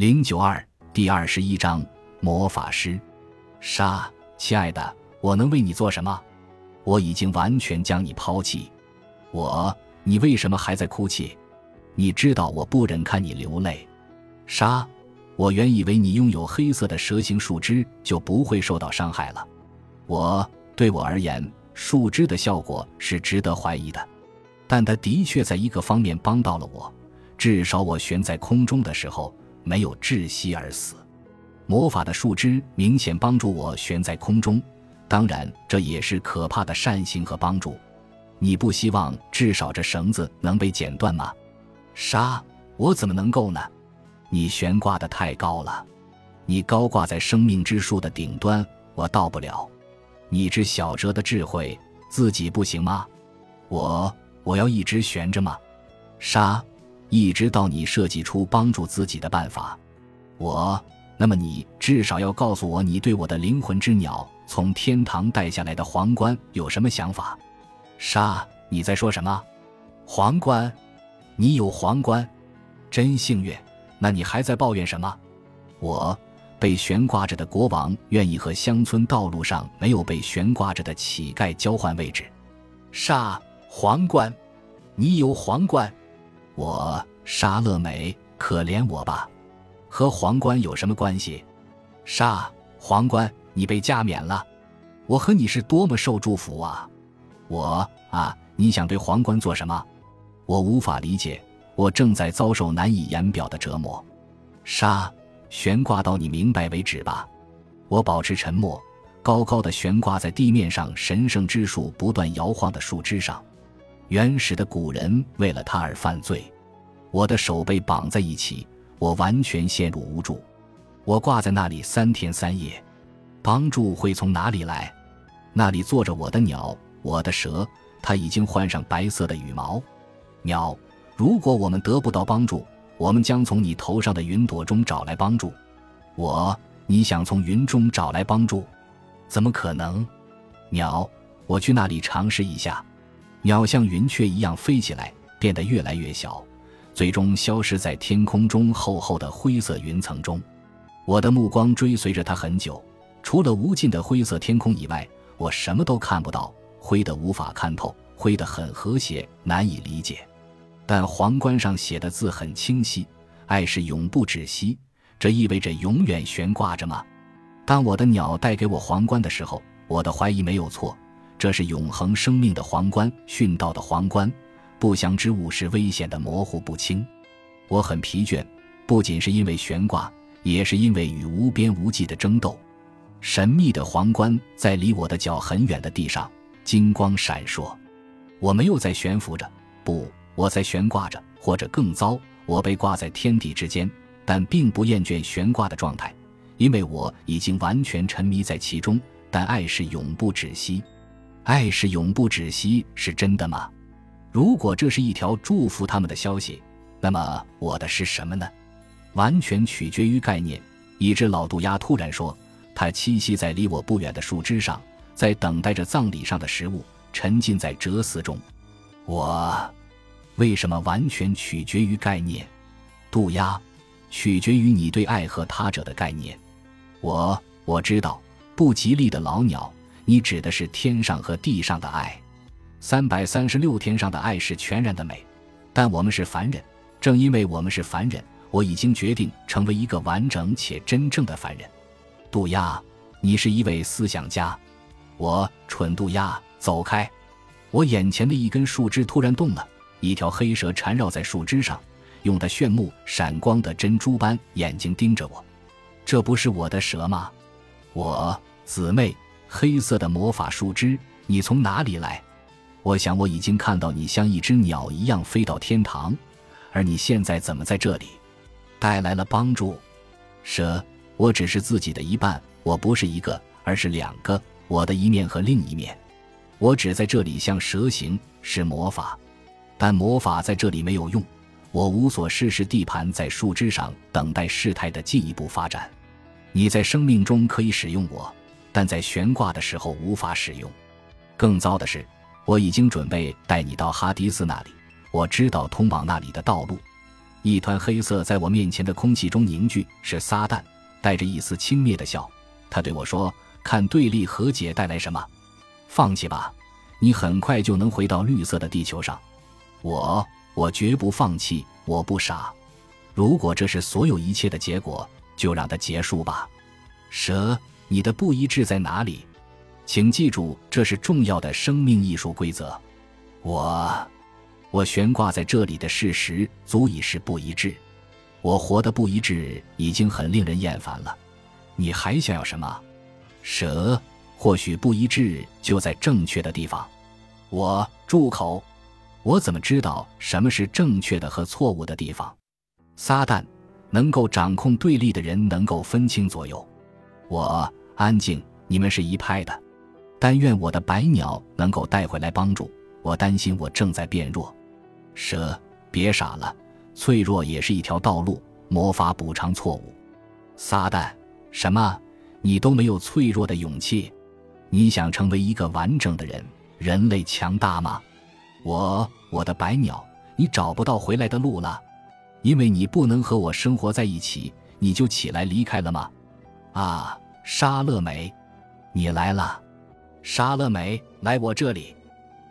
零九二第二十一章魔法师。沙，亲爱的，我能为你做什么？我已经完全将你抛弃。我，你为什么还在哭泣？你知道我不忍看你流泪。沙，我原以为你拥有黑色的蛇形树枝就不会受到伤害了。我，对我而言，树枝的效果是值得怀疑的，但它的确在一个方面帮到了我，至少我悬在空中的时候。没有窒息而死，魔法的树枝明显帮助我悬在空中，当然这也是可怕的善行和帮助。你不希望至少这绳子能被剪断吗？杀，我怎么能够呢？你悬挂的太高了，你高挂在生命之树的顶端，我到不了。你只小哲的智慧，自己不行吗？我我要一直悬着吗？杀。一直到你设计出帮助自己的办法，我，那么你至少要告诉我，你对我的灵魂之鸟从天堂带下来的皇冠有什么想法？沙，你在说什么？皇冠？你有皇冠？真幸运。那你还在抱怨什么？我，被悬挂着的国王愿意和乡村道路上没有被悬挂着的乞丐交换位置。沙，皇冠？你有皇冠？我沙乐美，可怜我吧，和皇冠有什么关系？沙皇冠，你被加冕了，我和你是多么受祝福啊！我啊，你想对皇冠做什么？我无法理解，我正在遭受难以言表的折磨。沙悬挂到你明白为止吧。我保持沉默，高高的悬挂在地面上神圣之树不断摇晃的树枝上。原始的古人为了他而犯罪，我的手被绑在一起，我完全陷入无助。我挂在那里三天三夜，帮助会从哪里来？那里坐着我的鸟，我的蛇，它已经换上白色的羽毛。鸟，如果我们得不到帮助，我们将从你头上的云朵中找来帮助。我，你想从云中找来帮助？怎么可能？鸟，我去那里尝试一下。鸟像云雀一样飞起来，变得越来越小，最终消失在天空中厚厚的灰色云层中。我的目光追随着它很久，除了无尽的灰色天空以外，我什么都看不到，灰的无法看透，灰的很和谐，难以理解。但皇冠上写的字很清晰：“爱是永不止息。”这意味着永远悬挂着吗？当我的鸟带给我皇冠的时候，我的怀疑没有错。这是永恒生命的皇冠，殉道的皇冠。不祥之物是危险的，模糊不清。我很疲倦，不仅是因为悬挂，也是因为与无边无际的争斗。神秘的皇冠在离我的脚很远的地上，金光闪烁。我没有在悬浮着，不，我在悬挂着，或者更糟，我被挂在天地之间，但并不厌倦悬挂的状态，因为我已经完全沉迷在其中。但爱是永不止息。爱是永不止息，是真的吗？如果这是一条祝福他们的消息，那么我的是什么呢？完全取决于概念。一只老渡鸦突然说：“它栖息在离我不远的树枝上，在等待着葬礼上的食物，沉浸在哲思中。”我为什么完全取决于概念？渡鸦，取决于你对爱和他者的概念。我我知道，不吉利的老鸟。你指的是天上和地上的爱，三百三十六天上的爱是全然的美，但我们是凡人，正因为我们是凡人，我已经决定成为一个完整且真正的凡人。渡鸦，你是一位思想家，我蠢渡鸦，走开！我眼前的一根树枝突然动了，一条黑蛇缠绕在树枝上，用它炫目闪光的珍珠般眼睛盯着我。这不是我的蛇吗？我姊妹。黑色的魔法树枝，你从哪里来？我想我已经看到你像一只鸟一样飞到天堂，而你现在怎么在这里？带来了帮助。蛇，我只是自己的一半，我不是一个，而是两个，我的一面和另一面。我只在这里像蛇形，是魔法，但魔法在这里没有用。我无所事事地盘在树枝上，等待事态的进一步发展。你在生命中可以使用我。但在悬挂的时候无法使用。更糟的是，我已经准备带你到哈迪斯那里。我知道通往那里的道路。一团黑色在我面前的空气中凝聚，是撒旦，带着一丝轻蔑的笑。他对我说：“看对立和解带来什么？放弃吧，你很快就能回到绿色的地球上。”我，我绝不放弃，我不傻。如果这是所有一切的结果，就让它结束吧。蛇，你的不一致在哪里？请记住，这是重要的生命艺术规则。我。我悬挂在这里的事实足以是不一致，我活的不一致已经很令人厌烦了。你还想要什么？蛇，或许不一致就在正确的地方。我住口！我怎么知道什么是正确的和错误的地方？撒旦，能够掌控对立的人能够分清左右。我安静，你们是一派的。但愿我的白鸟能够带回来帮助。我担心我正在变弱。蛇，别傻了，脆弱也是一条道路。魔法补偿错误。撒旦，什么？你都没有脆弱的勇气？你想成为一个完整的人？人类强大吗？我，我的白鸟，你找不到回来的路了，因为你不能和我生活在一起，你就起来离开了吗？啊，沙乐美，你来了。沙乐美，来我这里。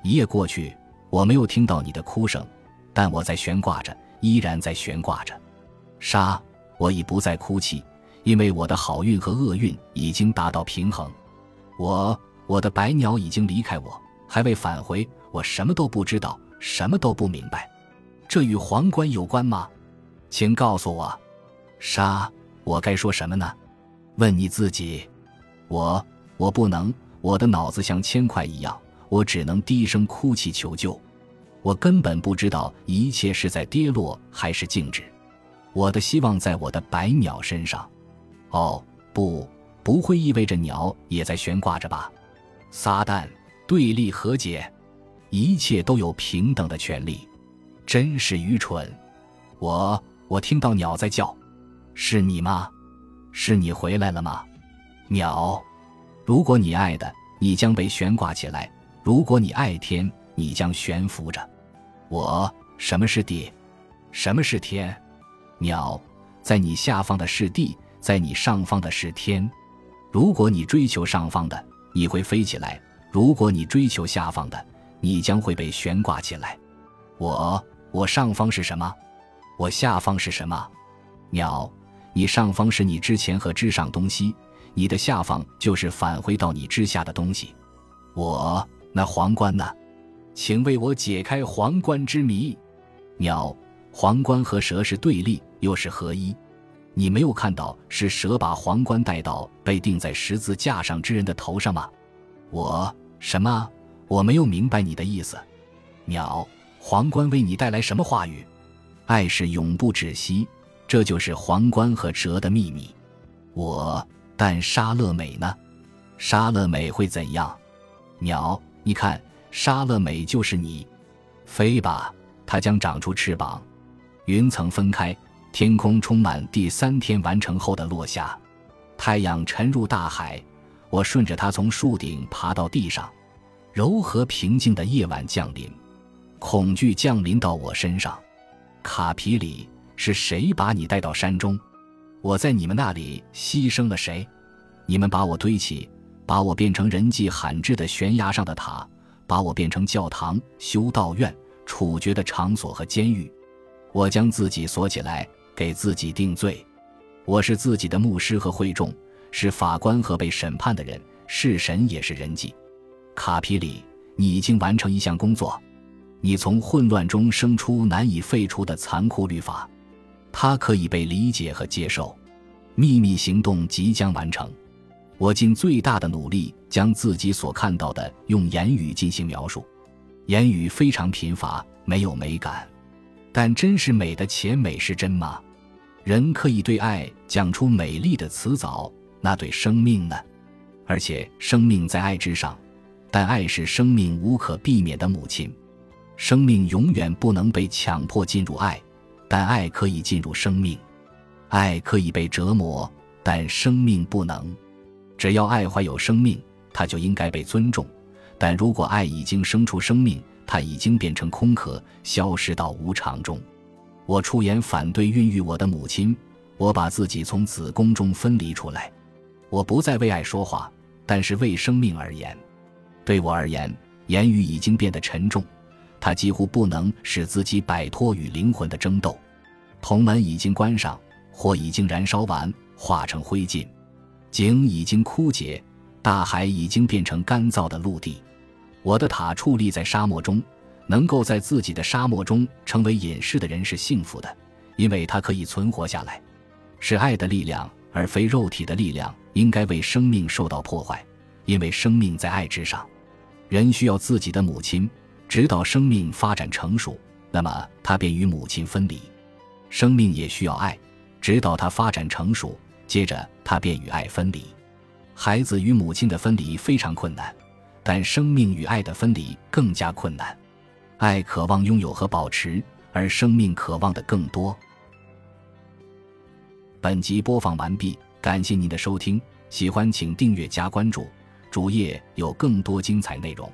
一夜过去，我没有听到你的哭声。但我在悬挂着，依然在悬挂着。沙，我已不再哭泣，因为我的好运和厄运已经达到平衡。我，我的白鸟已经离开我，还未返回。我什么都不知道，什么都不明白。这与皇冠有关吗？请告诉我。沙，我该说什么呢？问你自己。我，我不能。我的脑子像铅块一样，我只能低声哭泣求救。我根本不知道一切是在跌落还是静止。我的希望在我的白鸟身上。哦，不，不会意味着鸟也在悬挂着吧？撒旦，对立和解，一切都有平等的权利，真是愚蠢。我，我听到鸟在叫，是你吗？是你回来了吗？鸟，如果你爱的，你将被悬挂起来；如果你爱天。你将悬浮着，我什么是地，什么是天？鸟在你下方的是地，在你上方的是天。如果你追求上方的，你会飞起来；如果你追求下方的，你将会被悬挂起来。我，我上方是什么？我下方是什么？鸟，你上方是你之前和之上东西，你的下方就是返回到你之下的东西。我那皇冠呢？请为我解开皇冠之谜。鸟，皇冠和蛇是对立，又是合一。你没有看到是蛇把皇冠戴到被钉在十字架上之人的头上吗？我什么？我没有明白你的意思。鸟，皇冠为你带来什么话语？爱是永不止息，这就是皇冠和蛇的秘密。我，但沙乐美呢？沙乐美会怎样？鸟，你看。沙乐美就是你，飞吧，它将长出翅膀。云层分开，天空充满第三天完成后的落霞。太阳沉入大海，我顺着它从树顶爬到地上。柔和平静的夜晚降临，恐惧降临到我身上。卡皮里，是谁把你带到山中？我在你们那里牺牲了谁？你们把我堆起，把我变成人迹罕至的悬崖上的塔。把我变成教堂、修道院、处决的场所和监狱，我将自己锁起来，给自己定罪。我是自己的牧师和会众，是法官和被审判的人，是神也是人迹。卡皮里，你已经完成一项工作，你从混乱中生出难以废除的残酷律法，它可以被理解和接受。秘密行动即将完成。我尽最大的努力将自己所看到的用言语进行描述，言语非常贫乏，没有美感。但真是美的且美是真吗？人可以对爱讲出美丽的词藻，那对生命呢？而且生命在爱之上，但爱是生命无可避免的母亲。生命永远不能被强迫进入爱，但爱可以进入生命。爱可以被折磨，但生命不能。只要爱怀有生命，它就应该被尊重；但如果爱已经生出生命，它已经变成空壳，消失到无常中。我出言反对孕育我的母亲，我把自己从子宫中分离出来。我不再为爱说话，但是为生命而言。对我而言，言语已经变得沉重，它几乎不能使自己摆脱与灵魂的争斗。铜门已经关上，火已经燃烧完，化成灰烬；井已经枯竭，大海已经变成干燥的陆地。我的塔矗立在沙漠中，能够在自己的沙漠中成为隐士的人是幸福的，因为他可以存活下来。是爱的力量，而非肉体的力量，应该为生命受到破坏，因为生命在爱之上。人需要自己的母亲，直到生命发展成熟，那么他便与母亲分离。生命也需要爱，直到它发展成熟，接着它便与爱分离。孩子与母亲的分离非常困难，但生命与爱的分离更加困难。爱渴望拥有和保持，而生命渴望的更多。本集播放完毕，感谢您的收听，喜欢请订阅加关注，主页有更多精彩内容。